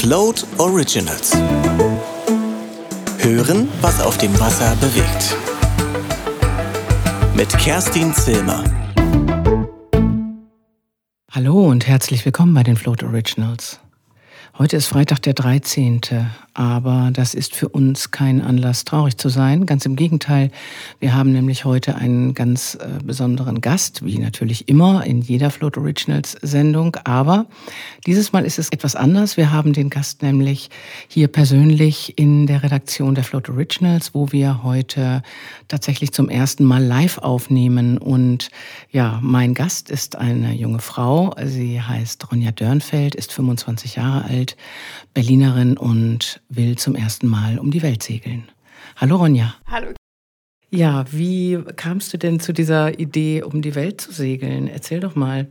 Float Originals. Hören, was auf dem Wasser bewegt. Mit Kerstin Zilmer. Hallo und herzlich willkommen bei den Float Originals. Heute ist Freitag der 13. Aber das ist für uns kein Anlass, traurig zu sein. Ganz im Gegenteil. Wir haben nämlich heute einen ganz äh, besonderen Gast, wie natürlich immer in jeder Float Originals Sendung. Aber dieses Mal ist es etwas anders. Wir haben den Gast nämlich hier persönlich in der Redaktion der Float Originals, wo wir heute tatsächlich zum ersten Mal live aufnehmen. Und ja, mein Gast ist eine junge Frau. Sie heißt Ronja Dörnfeld, ist 25 Jahre alt, Berlinerin und will zum ersten Mal um die Welt segeln. Hallo Ronja. Hallo. Ja, wie kamst du denn zu dieser Idee, um die Welt zu segeln? Erzähl doch mal.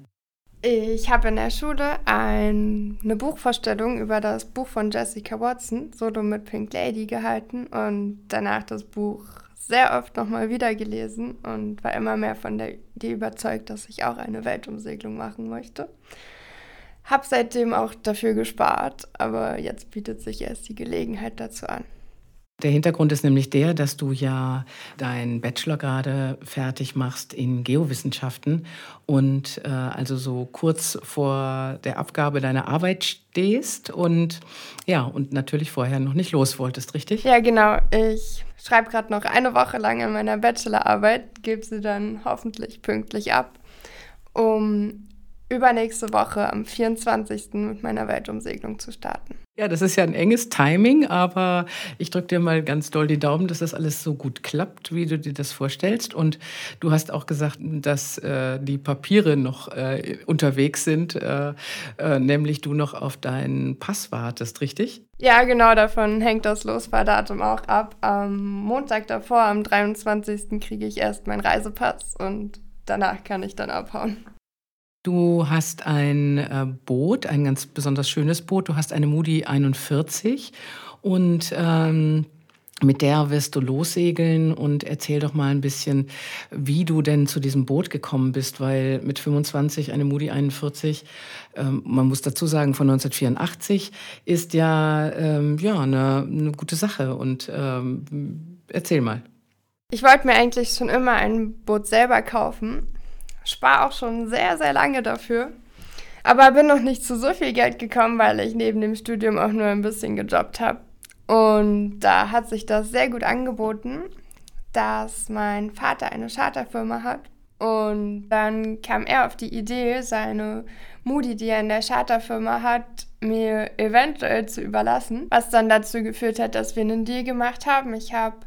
Ich habe in der Schule ein, eine Buchvorstellung über das Buch von Jessica Watson, Solo mit Pink Lady, gehalten und danach das Buch sehr oft nochmal wieder gelesen und war immer mehr von der Idee überzeugt, dass ich auch eine Weltumsegelung machen möchte. Hab seitdem auch dafür gespart, aber jetzt bietet sich erst die Gelegenheit dazu an. Der Hintergrund ist nämlich der, dass du ja deinen Bachelor gerade fertig machst in Geowissenschaften und äh, also so kurz vor der Abgabe deiner Arbeit stehst und ja, und natürlich vorher noch nicht los wolltest, richtig? Ja, genau. Ich schreibe gerade noch eine Woche lang an meiner Bachelorarbeit, gebe sie dann hoffentlich pünktlich ab, um übernächste Woche am 24. mit meiner Weltumsegelung zu starten. Ja, das ist ja ein enges Timing, aber ich drücke dir mal ganz doll die Daumen, dass das alles so gut klappt, wie du dir das vorstellst. Und du hast auch gesagt, dass äh, die Papiere noch äh, unterwegs sind, äh, äh nämlich du noch auf deinen Pass wartest, richtig? Ja, genau, davon hängt das Losfahrdatum auch ab. Am Montag davor, am 23. kriege ich erst meinen Reisepass und danach kann ich dann abhauen. Du hast ein äh, Boot, ein ganz besonders schönes Boot. Du hast eine Moody 41 und ähm, mit der wirst du lossegeln. Und erzähl doch mal ein bisschen, wie du denn zu diesem Boot gekommen bist, weil mit 25 eine Moody 41, ähm, man muss dazu sagen von 1984, ist ja, ähm, ja eine, eine, gute Sache. Und ähm, erzähl mal. Ich wollte mir eigentlich schon immer ein Boot selber kaufen spare auch schon sehr, sehr lange dafür. Aber bin noch nicht zu so viel Geld gekommen, weil ich neben dem Studium auch nur ein bisschen gejobbt habe. Und da hat sich das sehr gut angeboten, dass mein Vater eine Charterfirma hat. Und dann kam er auf die Idee, seine Moody, die er in der Charterfirma hat, mir eventuell zu überlassen. Was dann dazu geführt hat, dass wir einen Deal gemacht haben. Ich habe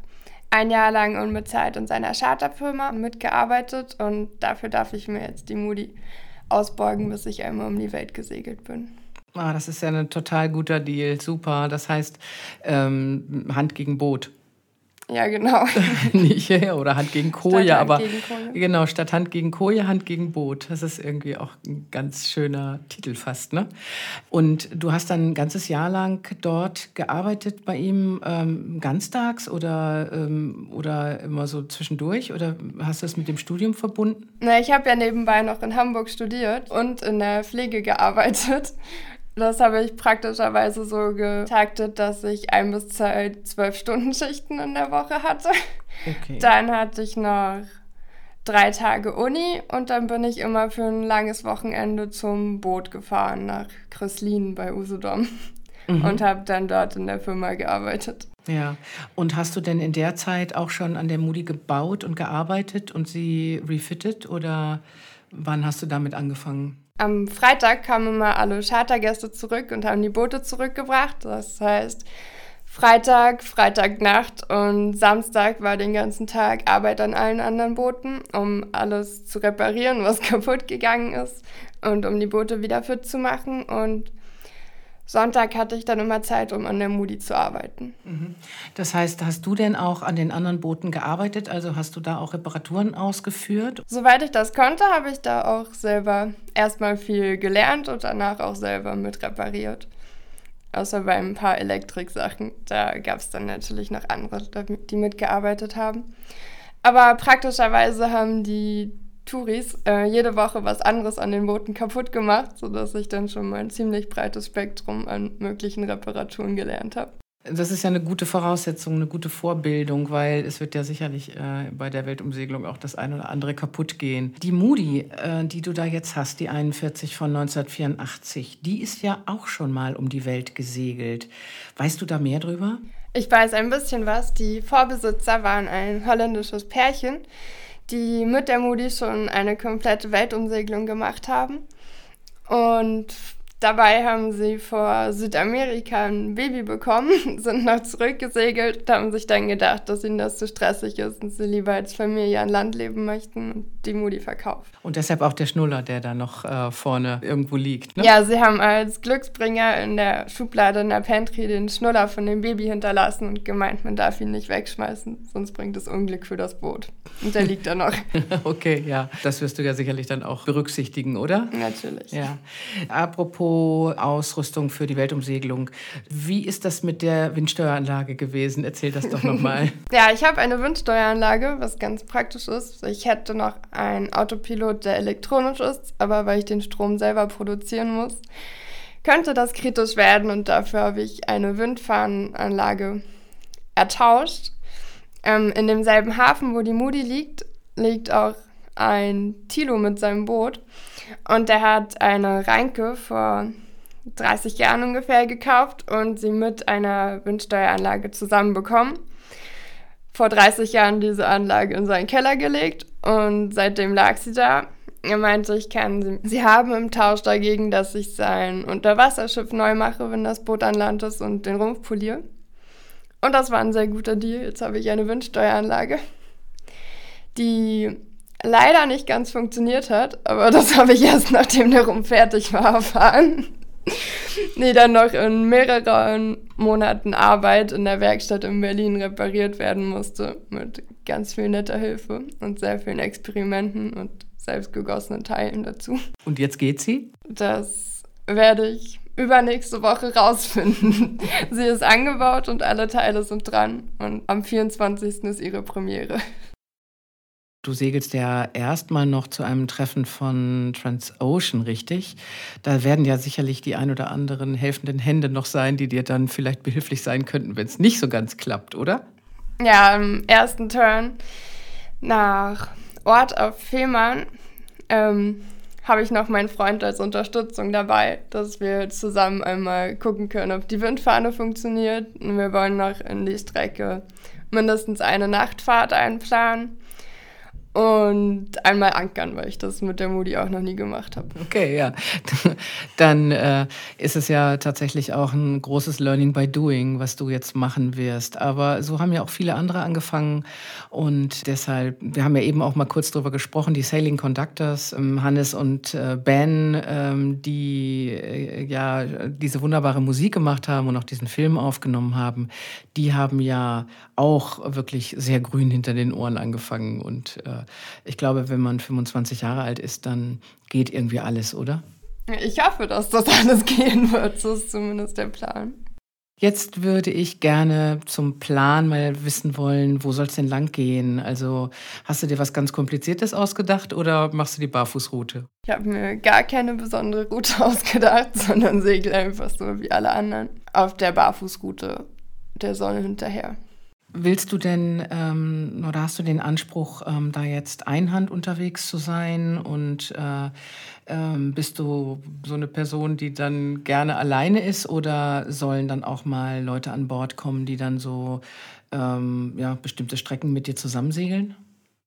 ein Jahr lang unbezahlt in seiner Charterfirma mitgearbeitet und dafür darf ich mir jetzt die Moody ausbeugen, bis ich einmal um die Welt gesegelt bin. Ah, das ist ja ein total guter Deal, super. Das heißt ähm, Hand gegen Boot. Ja, genau. Nicht, oder Hand gegen Koje, aber gegen Koje. genau, statt Hand gegen Koje, Hand gegen Boot. Das ist irgendwie auch ein ganz schöner Titel fast, ne? Und du hast dann ein ganzes Jahr lang dort gearbeitet bei ihm, ähm, ganztags oder, ähm, oder immer so zwischendurch? Oder hast du das mit dem Studium verbunden? Na, ich habe ja nebenbei noch in Hamburg studiert und in der Pflege gearbeitet. Das habe ich praktischerweise so getaktet, dass ich ein bis zwei zwölf Stunden Schichten in der Woche hatte. Okay. Dann hatte ich noch drei Tage Uni und dann bin ich immer für ein langes Wochenende zum Boot gefahren nach Kröslin bei Usedom mhm. und habe dann dort in der Firma gearbeitet. Ja, und hast du denn in der Zeit auch schon an der Moody gebaut und gearbeitet und sie refitted oder wann hast du damit angefangen? Am Freitag kamen immer alle Chartergäste zurück und haben die Boote zurückgebracht. Das heißt, Freitag, Freitagnacht und Samstag war den ganzen Tag Arbeit an allen anderen Booten, um alles zu reparieren, was kaputt gegangen ist und um die Boote wieder fit zu machen. Und Sonntag hatte ich dann immer Zeit, um an der Moody zu arbeiten. Mhm. Das heißt, hast du denn auch an den anderen Booten gearbeitet? Also hast du da auch Reparaturen ausgeführt? Soweit ich das konnte, habe ich da auch selber erstmal viel gelernt und danach auch selber mit repariert. Außer bei ein paar Elektrik-Sachen. Da gab es dann natürlich noch andere, die mitgearbeitet haben. Aber praktischerweise haben die Touris äh, jede Woche was anderes an den Booten kaputt gemacht, sodass ich dann schon mal ein ziemlich breites Spektrum an möglichen Reparaturen gelernt habe. Das ist ja eine gute Voraussetzung, eine gute Vorbildung, weil es wird ja sicherlich äh, bei der Weltumsegelung auch das eine oder andere kaputt gehen. Die Moody, äh, die du da jetzt hast, die 41 von 1984, die ist ja auch schon mal um die Welt gesegelt. Weißt du da mehr drüber? Ich weiß ein bisschen was. Die Vorbesitzer waren ein holländisches Pärchen, die mit der Moody schon eine komplette Weltumsegelung gemacht haben. Und Dabei haben sie vor Südamerika ein Baby bekommen, sind noch zurückgesegelt, haben sich dann gedacht, dass ihnen das zu stressig ist und sie lieber als Familie an Land leben möchten und die Moody verkauft. Und deshalb auch der Schnuller, der da noch äh, vorne irgendwo liegt. Ne? Ja, sie haben als Glücksbringer in der Schublade in der Pantry den Schnuller von dem Baby hinterlassen und gemeint, man darf ihn nicht wegschmeißen, sonst bringt es Unglück für das Boot. Und der liegt da noch. okay, ja. Das wirst du ja sicherlich dann auch berücksichtigen, oder? Natürlich. Ja. Apropos Ausrüstung für die Weltumsegelung. Wie ist das mit der Windsteueranlage gewesen? Erzähl das doch nochmal. ja, ich habe eine Windsteueranlage, was ganz praktisch ist. Ich hätte noch einen Autopilot, der elektronisch ist, aber weil ich den Strom selber produzieren muss, könnte das kritisch werden und dafür habe ich eine Windfahnenanlage ertauscht. Ähm, in demselben Hafen, wo die Moody liegt, liegt auch ein Tilo mit seinem Boot. Und der hat eine Reinke vor 30 Jahren ungefähr gekauft und sie mit einer Windsteueranlage zusammenbekommen. Vor 30 Jahren diese Anlage in seinen Keller gelegt und seitdem lag sie da. Er meinte, ich kann sie, sie haben im Tausch dagegen, dass ich sein Unterwasserschiff neu mache, wenn das Boot an Land ist und den Rumpf poliere. Und das war ein sehr guter Deal. Jetzt habe ich eine Windsteueranlage, die leider nicht ganz funktioniert hat, aber das habe ich erst nachdem der Rum fertig war erfahren. nee, dann noch in mehreren Monaten Arbeit in der Werkstatt in Berlin repariert werden musste mit ganz viel netter Hilfe und sehr vielen Experimenten und selbstgegossenen Teilen dazu. Und jetzt geht sie? Das werde ich übernächste Woche rausfinden. sie ist angebaut und alle Teile sind dran und am 24. ist ihre Premiere. Du segelst ja erstmal noch zu einem Treffen von Transocean, richtig? Da werden ja sicherlich die ein oder anderen helfenden Hände noch sein, die dir dann vielleicht behilflich sein könnten, wenn es nicht so ganz klappt, oder? Ja, im ersten Turn nach Ort auf Fehmarn ähm, habe ich noch meinen Freund als Unterstützung dabei, dass wir zusammen einmal gucken können, ob die Windfahne funktioniert. Und wir wollen noch in die Strecke mindestens eine Nachtfahrt einplanen und einmal ankern, weil ich das mit der Moody auch noch nie gemacht habe. Okay, ja. Dann äh, ist es ja tatsächlich auch ein großes Learning by Doing, was du jetzt machen wirst. Aber so haben ja auch viele andere angefangen und deshalb, wir haben ja eben auch mal kurz drüber gesprochen, die Sailing Conductors, ähm, Hannes und äh, Ben, ähm, die äh, ja diese wunderbare Musik gemacht haben und auch diesen Film aufgenommen haben, die haben ja auch wirklich sehr grün hinter den Ohren angefangen und äh, ich glaube, wenn man 25 Jahre alt ist, dann geht irgendwie alles, oder? Ich hoffe, dass das alles gehen wird. So ist zumindest der Plan. Jetzt würde ich gerne zum Plan mal wissen wollen, wo soll es denn lang gehen? Also hast du dir was ganz Kompliziertes ausgedacht oder machst du die Barfußroute? Ich habe mir gar keine besondere Route ausgedacht, sondern segel einfach so wie alle anderen auf der Barfußroute der Sonne hinterher. Willst du denn ähm, oder hast du den Anspruch, ähm, da jetzt einhand unterwegs zu sein? Und äh, ähm, bist du so eine Person, die dann gerne alleine ist oder sollen dann auch mal Leute an Bord kommen, die dann so ähm, ja, bestimmte Strecken mit dir zusammensegeln?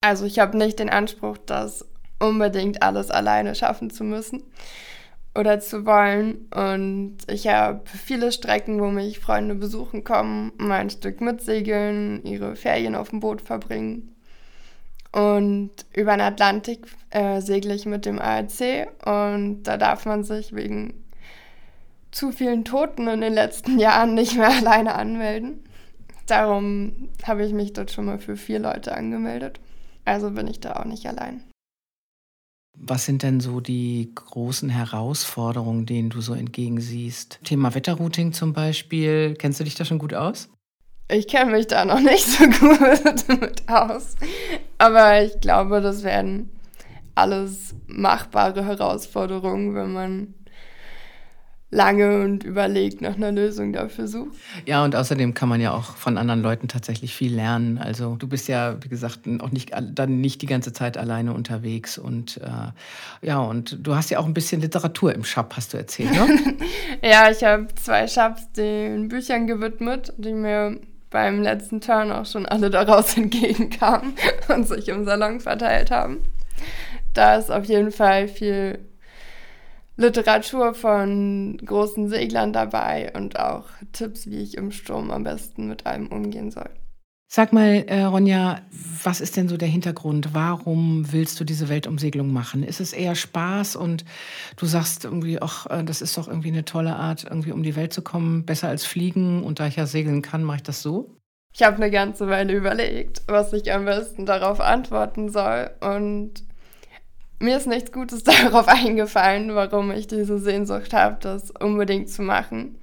Also ich habe nicht den Anspruch, das unbedingt alles alleine schaffen zu müssen oder zu wollen. Und ich habe viele Strecken, wo mich Freunde besuchen kommen, mal ein Stück mitsegeln, ihre Ferien auf dem Boot verbringen. Und über den Atlantik äh, segle ich mit dem ARC und da darf man sich wegen zu vielen Toten in den letzten Jahren nicht mehr alleine anmelden. Darum habe ich mich dort schon mal für vier Leute angemeldet. Also bin ich da auch nicht allein. Was sind denn so die großen Herausforderungen, denen du so entgegensiehst? Thema Wetterrouting zum Beispiel. Kennst du dich da schon gut aus? Ich kenne mich da noch nicht so gut mit aus. Aber ich glaube, das werden alles machbare Herausforderungen, wenn man lange und überlegt nach einer Lösung dafür sucht. Ja, und außerdem kann man ja auch von anderen Leuten tatsächlich viel lernen. Also du bist ja, wie gesagt, auch nicht dann nicht die ganze Zeit alleine unterwegs und äh, ja, und du hast ja auch ein bisschen Literatur im Shop, hast du erzählt, ne? ja, ich habe zwei Shops den Büchern gewidmet, die mir beim letzten Turn auch schon alle daraus entgegenkamen und sich im Salon verteilt haben. Da ist auf jeden Fall viel Literatur von großen Seglern dabei und auch Tipps, wie ich im Sturm am besten mit allem umgehen soll. Sag mal, äh, Ronja, was ist denn so der Hintergrund? Warum willst du diese Weltumsegelung machen? Ist es eher Spaß und du sagst irgendwie, ach, äh, das ist doch irgendwie eine tolle Art, irgendwie um die Welt zu kommen, besser als fliegen und da ich ja segeln kann, mache ich das so? Ich habe eine ganze Weile überlegt, was ich am besten darauf antworten soll und mir ist nichts Gutes darauf eingefallen, warum ich diese Sehnsucht habe, das unbedingt zu machen.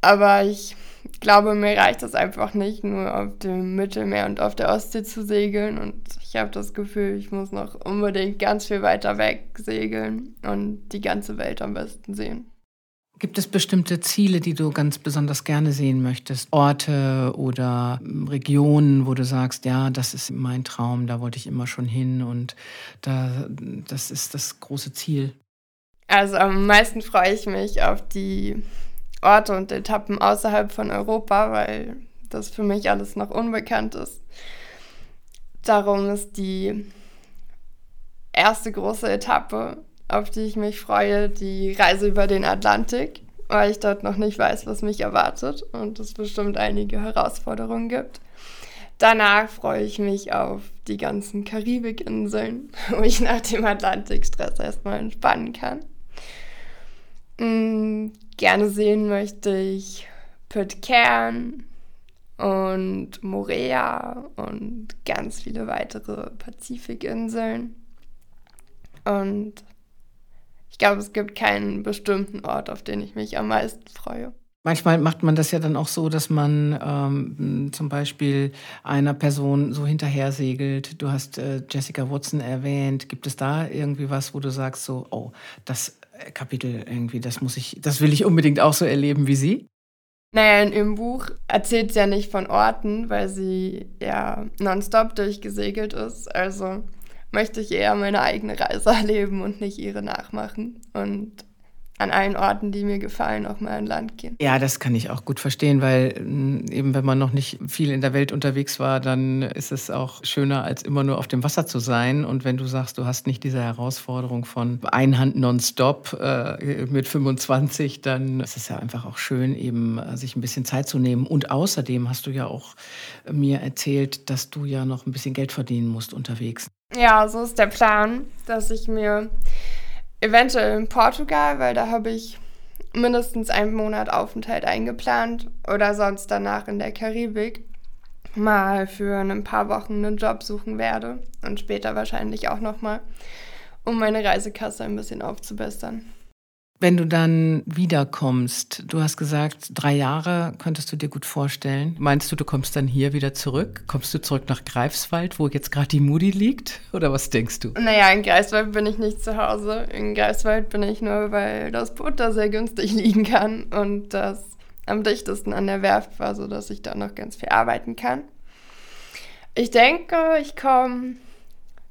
Aber ich glaube, mir reicht es einfach nicht, nur auf dem Mittelmeer und auf der Ostsee zu segeln. Und ich habe das Gefühl, ich muss noch unbedingt ganz viel weiter weg segeln und die ganze Welt am besten sehen. Gibt es bestimmte Ziele, die du ganz besonders gerne sehen möchtest? Orte oder Regionen, wo du sagst, ja, das ist mein Traum, da wollte ich immer schon hin und da, das ist das große Ziel? Also am meisten freue ich mich auf die Orte und Etappen außerhalb von Europa, weil das für mich alles noch unbekannt ist. Darum ist die erste große Etappe auf die ich mich freue, die Reise über den Atlantik, weil ich dort noch nicht weiß, was mich erwartet und es bestimmt einige Herausforderungen gibt. Danach freue ich mich auf die ganzen Karibikinseln, wo ich nach dem Atlantikstress erstmal entspannen kann. Mhm, gerne sehen möchte ich Pitcairn und Morea und ganz viele weitere Pazifikinseln. Und ich glaube, es gibt keinen bestimmten Ort, auf den ich mich am meisten freue. Manchmal macht man das ja dann auch so, dass man ähm, zum Beispiel einer Person so hinterher segelt. Du hast äh, Jessica Watson erwähnt. Gibt es da irgendwie was, wo du sagst so, oh, das Kapitel irgendwie, das muss ich, das will ich unbedingt auch so erleben wie sie? Naja, in ihrem Buch erzählt sie ja nicht von Orten, weil sie ja nonstop durchgesegelt ist. Also möchte ich eher meine eigene Reise erleben und nicht ihre nachmachen. Und an allen Orten, die mir gefallen, auch mal an Land gehen. Ja, das kann ich auch gut verstehen, weil mm, eben wenn man noch nicht viel in der Welt unterwegs war, dann ist es auch schöner, als immer nur auf dem Wasser zu sein. Und wenn du sagst, du hast nicht diese Herausforderung von Einhand nonstop äh, mit 25, dann ist es ja einfach auch schön, eben äh, sich ein bisschen Zeit zu nehmen. Und außerdem hast du ja auch mir erzählt, dass du ja noch ein bisschen Geld verdienen musst unterwegs. Ja, so ist der Plan, dass ich mir eventuell in Portugal, weil da habe ich mindestens einen Monat Aufenthalt eingeplant oder sonst danach in der Karibik mal für ein paar Wochen einen Job suchen werde und später wahrscheinlich auch nochmal, um meine Reisekasse ein bisschen aufzubessern. Wenn du dann wiederkommst, du hast gesagt, drei Jahre könntest du dir gut vorstellen. Meinst du, du kommst dann hier wieder zurück? Kommst du zurück nach Greifswald, wo jetzt gerade die Moody liegt? Oder was denkst du? Naja, in Greifswald bin ich nicht zu Hause. In Greifswald bin ich nur, weil das Boot da sehr günstig liegen kann und das am dichtesten an der Werft war, sodass ich da noch ganz viel arbeiten kann. Ich denke, ich komme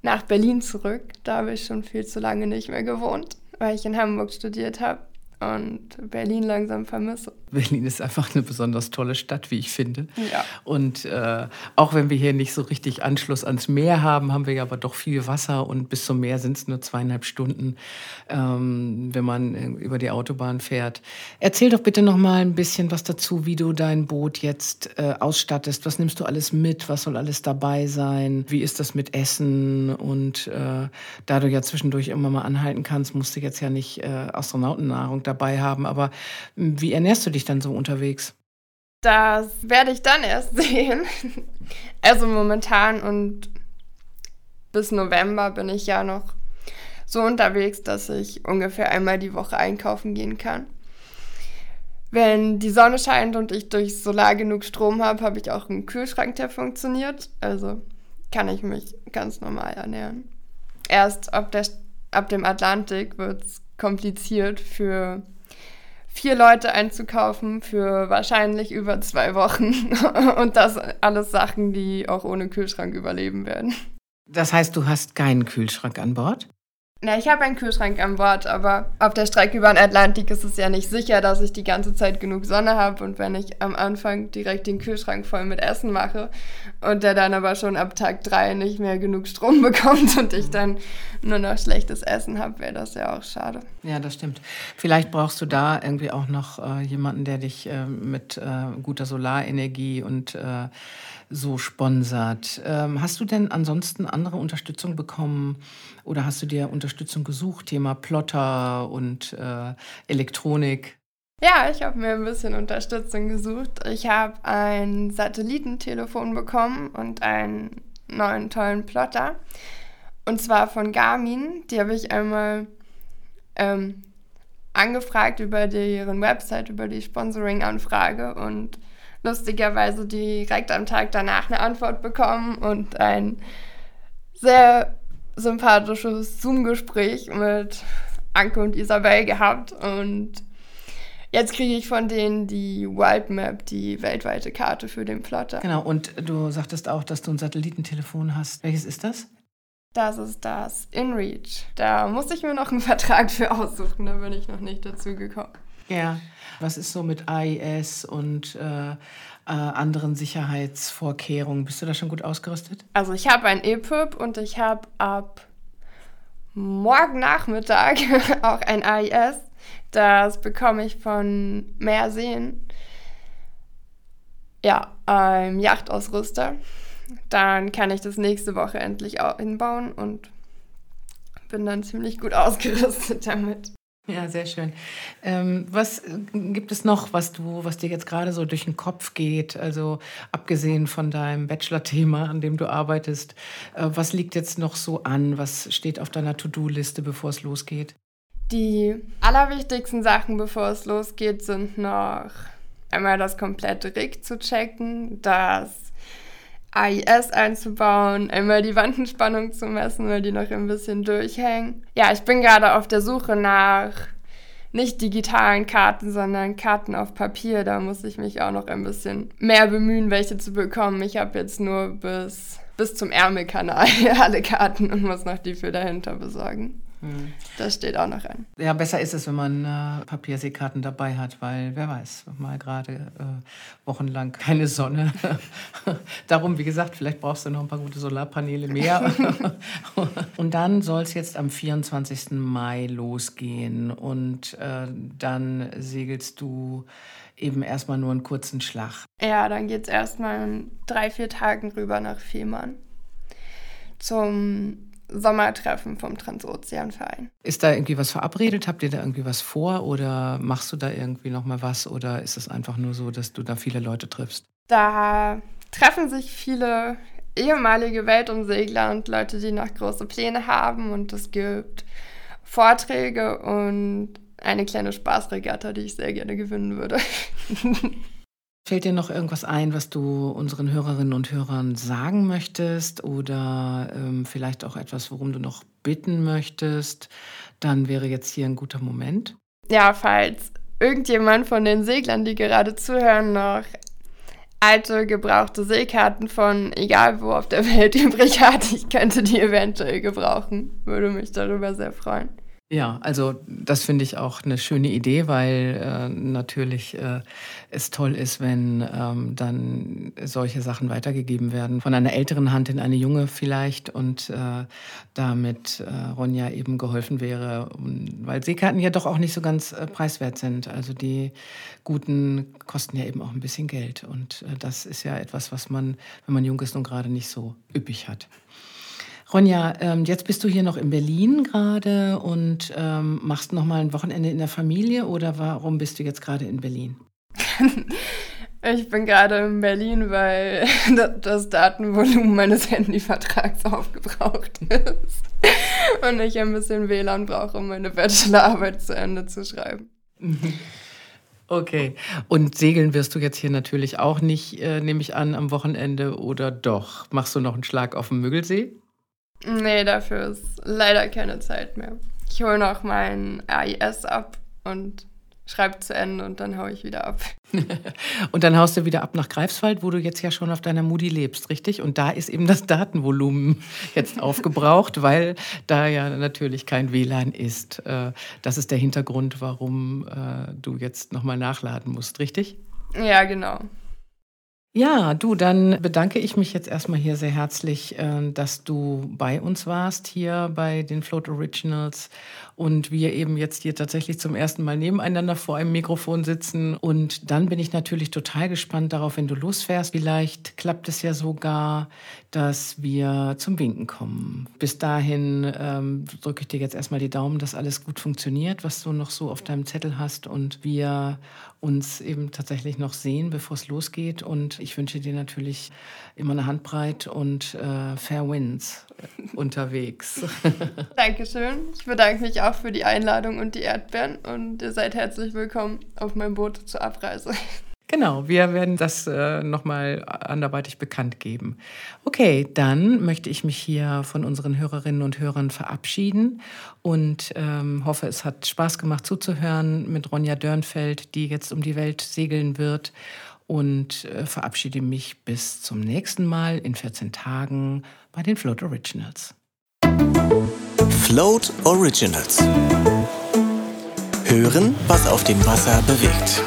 nach Berlin zurück. Da habe ich schon viel zu lange nicht mehr gewohnt weil ich in Hamburg studiert habe und Berlin langsam vermisse. Berlin ist einfach eine besonders tolle Stadt, wie ich finde. Ja. Und äh, auch wenn wir hier nicht so richtig Anschluss ans Meer haben, haben wir ja aber doch viel Wasser und bis zum Meer sind es nur zweieinhalb Stunden, ähm, wenn man äh, über die Autobahn fährt. Erzähl doch bitte noch mal ein bisschen was dazu, wie du dein Boot jetzt äh, ausstattest. Was nimmst du alles mit? Was soll alles dabei sein? Wie ist das mit Essen? Und äh, da du ja zwischendurch immer mal anhalten kannst, musst du jetzt ja nicht äh, Astronautennahrung dabei haben. Aber hm, wie ernährst du dich dann so unterwegs? Das werde ich dann erst sehen. Also momentan und bis November bin ich ja noch so unterwegs, dass ich ungefähr einmal die Woche einkaufen gehen kann. Wenn die Sonne scheint und ich durch Solar genug Strom habe, habe ich auch einen Kühlschrank, der funktioniert. Also kann ich mich ganz normal ernähren. erst ab, der, ab dem Atlantik wird es kompliziert für vier Leute einzukaufen für wahrscheinlich über zwei Wochen. Und das alles Sachen, die auch ohne Kühlschrank überleben werden. Das heißt, du hast keinen Kühlschrank an Bord? Na, ich habe einen Kühlschrank an Bord, aber auf der Strecke über den Atlantik ist es ja nicht sicher, dass ich die ganze Zeit genug Sonne habe. Und wenn ich am Anfang direkt den Kühlschrank voll mit Essen mache und der dann aber schon ab Tag drei nicht mehr genug Strom bekommt und ich dann nur noch schlechtes Essen habe, wäre das ja auch schade. Ja, das stimmt. Vielleicht brauchst du da irgendwie auch noch äh, jemanden, der dich äh, mit äh, guter Solarenergie und äh, so sponsert. Ähm, hast du denn ansonsten andere Unterstützung bekommen oder hast du dir Unterstützung gesucht, Thema Plotter und äh, Elektronik? Ja, ich habe mir ein bisschen Unterstützung gesucht. Ich habe ein Satellitentelefon bekommen und einen neuen tollen Plotter. Und zwar von Garmin. Die habe ich einmal ähm, angefragt über deren Website, über die Sponsoring-Anfrage und lustigerweise direkt am Tag danach eine Antwort bekommen und ein sehr sympathisches Zoom-Gespräch mit Anke und Isabel gehabt und jetzt kriege ich von denen die Wild Map, die weltweite Karte für den Plotter. Genau, und du sagtest auch, dass du ein Satellitentelefon hast. Welches ist das? Das ist das InReach. Da muss ich mir noch einen Vertrag für aussuchen, da bin ich noch nicht dazu gekommen. Ja, was ist so mit AIS und äh, äh, anderen Sicherheitsvorkehrungen? Bist du da schon gut ausgerüstet? Also ich habe ein EPUB und ich habe ab morgen Nachmittag auch ein AIS. Das bekomme ich von Meerseen. Ja, einem Yachtausrüster. Dann kann ich das nächste Woche endlich hinbauen und bin dann ziemlich gut ausgerüstet damit. Ja, sehr schön. Ähm, was gibt es noch, was du, was dir jetzt gerade so durch den Kopf geht? Also abgesehen von deinem Bachelor-Thema, an dem du arbeitest, äh, was liegt jetzt noch so an? Was steht auf deiner To-Do-Liste, bevor es losgeht? Die allerwichtigsten Sachen, bevor es losgeht, sind noch einmal das komplette Rig zu checken, das AIS einzubauen, einmal die Wandenspannung zu messen, weil die noch ein bisschen durchhängen. Ja, ich bin gerade auf der Suche nach nicht digitalen Karten, sondern Karten auf Papier. Da muss ich mich auch noch ein bisschen mehr bemühen, welche zu bekommen. Ich habe jetzt nur bis, bis zum Ärmelkanal alle Karten und muss noch die für dahinter besorgen. Mhm. Das steht auch noch an. Ja, besser ist es, wenn man äh, Papierseekarten dabei hat, weil wer weiß, mal gerade äh, wochenlang keine Sonne. Darum, wie gesagt, vielleicht brauchst du noch ein paar gute Solarpaneele mehr. und dann soll es jetzt am 24. Mai losgehen und äh, dann segelst du eben erstmal nur einen kurzen Schlag. Ja, dann geht es erstmal in drei, vier Tagen rüber nach Fehmarn zum Sommertreffen vom Transozeanverein. Ist da irgendwie was verabredet? Habt ihr da irgendwie was vor oder machst du da irgendwie noch mal was oder ist es einfach nur so, dass du da viele Leute triffst? Da treffen sich viele ehemalige Weltumsegler und Leute, die noch große Pläne haben und es gibt Vorträge und eine kleine Spaßregatta, die ich sehr gerne gewinnen würde. Fällt dir noch irgendwas ein, was du unseren Hörerinnen und Hörern sagen möchtest oder ähm, vielleicht auch etwas, worum du noch bitten möchtest? Dann wäre jetzt hier ein guter Moment. Ja, falls irgendjemand von den Seglern, die gerade zuhören, noch alte, gebrauchte Seekarten von egal wo auf der Welt übrig hat, ich könnte die eventuell gebrauchen. Würde mich darüber sehr freuen. Ja, also das finde ich auch eine schöne Idee, weil äh, natürlich äh, es toll ist, wenn ähm, dann solche Sachen weitergegeben werden von einer älteren Hand in eine junge vielleicht und äh, damit äh, Ronja eben geholfen wäre, weil Seekarten ja doch auch nicht so ganz äh, preiswert sind. Also die guten kosten ja eben auch ein bisschen Geld und äh, das ist ja etwas, was man, wenn man jung ist, nun gerade nicht so üppig hat. Ronja, ähm, jetzt bist du hier noch in Berlin gerade und ähm, machst noch mal ein Wochenende in der Familie oder warum bist du jetzt gerade in Berlin? ich bin gerade in Berlin, weil das Datenvolumen meines Handyvertrags aufgebraucht ist und ich ein bisschen WLAN brauche, um meine Bachelorarbeit zu Ende zu schreiben. Okay. Und segeln wirst du jetzt hier natürlich auch nicht, äh, nehme ich an, am Wochenende oder doch? Machst du noch einen Schlag auf dem Müggelsee? Nee, dafür ist leider keine Zeit mehr. Ich hole noch mein AIS ab und schreibe zu Ende und dann haue ich wieder ab. und dann haust du wieder ab nach Greifswald, wo du jetzt ja schon auf deiner Moody lebst, richtig? Und da ist eben das Datenvolumen jetzt aufgebraucht, weil da ja natürlich kein WLAN ist. Äh, das ist der Hintergrund, warum äh, du jetzt nochmal nachladen musst, richtig? Ja, genau. Ja, du, dann bedanke ich mich jetzt erstmal hier sehr herzlich, äh, dass du bei uns warst hier bei den Float Originals und wir eben jetzt hier tatsächlich zum ersten Mal nebeneinander vor einem Mikrofon sitzen. Und dann bin ich natürlich total gespannt darauf, wenn du losfährst. Vielleicht klappt es ja sogar, dass wir zum Winken kommen. Bis dahin ähm, drücke ich dir jetzt erstmal die Daumen, dass alles gut funktioniert, was du noch so auf deinem Zettel hast und wir uns eben tatsächlich noch sehen, bevor es losgeht. Und ich wünsche dir natürlich immer eine Handbreit und äh, Fair Winds unterwegs. Dankeschön. Ich bedanke mich auch für die Einladung und die Erdbeeren und ihr seid herzlich willkommen auf meinem Boot zur Abreise. Genau, wir werden das äh, nochmal anderweitig bekannt geben. Okay, dann möchte ich mich hier von unseren Hörerinnen und Hörern verabschieden und ähm, hoffe, es hat Spaß gemacht zuzuhören mit Ronja Dörnfeld, die jetzt um die Welt segeln wird und äh, verabschiede mich bis zum nächsten Mal in 14 Tagen bei den Float Originals. Float Originals. Hören, was auf dem Wasser bewegt.